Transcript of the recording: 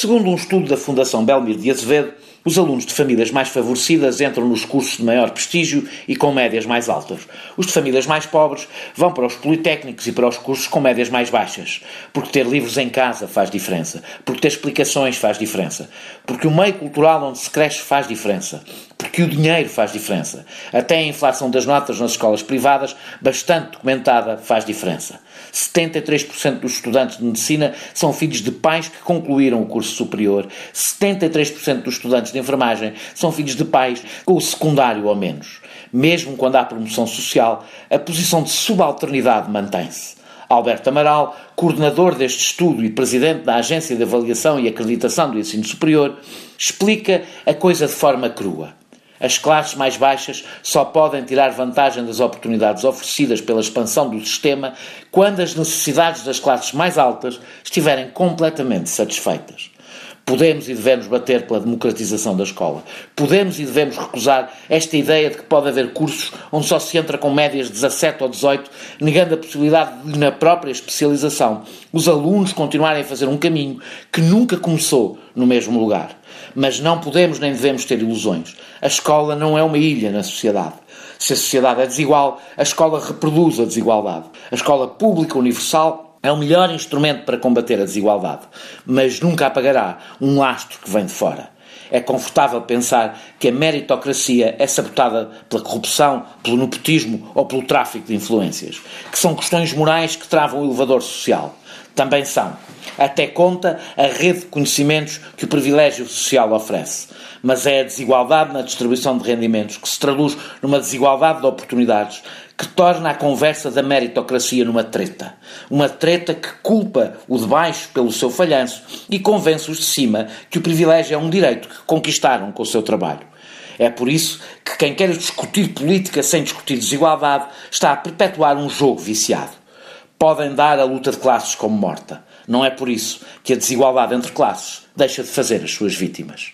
Segundo um estudo da Fundação Belmir de Azevedo, os alunos de famílias mais favorecidas entram nos cursos de maior prestígio e com médias mais altas. Os de famílias mais pobres vão para os politécnicos e para os cursos com médias mais baixas. Porque ter livros em casa faz diferença. Porque ter explicações faz diferença. Porque o meio cultural onde se cresce faz diferença. Porque o dinheiro faz diferença. Até a inflação das notas nas escolas privadas, bastante documentada, faz diferença. 73% dos estudantes de medicina são filhos de pais que concluíram o curso superior. 73% dos estudantes de enfermagem são filhos de pais com o secundário ou menos. Mesmo quando há promoção social, a posição de subalternidade mantém-se. Alberto Amaral, coordenador deste estudo e presidente da Agência de Avaliação e Acreditação do Ensino Superior, explica a coisa de forma crua. As classes mais baixas só podem tirar vantagem das oportunidades oferecidas pela expansão do sistema quando as necessidades das classes mais altas estiverem completamente satisfeitas. Podemos e devemos bater pela democratização da escola. Podemos e devemos recusar esta ideia de que pode haver cursos onde só se entra com médias de 17 ou 18, negando a possibilidade de, na própria especialização, os alunos continuarem a fazer um caminho que nunca começou no mesmo lugar. Mas não podemos nem devemos ter ilusões. A escola não é uma ilha na sociedade. Se a sociedade é desigual, a escola reproduz a desigualdade. A escola pública universal é o melhor instrumento para combater a desigualdade, mas nunca apagará um lastro que vem de fora. É confortável pensar que a meritocracia é sabotada pela corrupção, pelo nepotismo ou pelo tráfico de influências, que são questões morais que travam o elevador social. Também são. Até conta a rede de conhecimentos que o privilégio social oferece. Mas é a desigualdade na distribuição de rendimentos que se traduz numa desigualdade de oportunidades que torna a conversa da meritocracia numa treta. Uma treta que culpa o de baixo pelo seu falhanço e convence os de cima que o privilégio é um direito que conquistaram com o seu trabalho. É por isso que quem quer discutir política sem discutir desigualdade está a perpetuar um jogo viciado. Podem dar a luta de classes como morta. Não é por isso que a desigualdade entre classes deixa de fazer as suas vítimas.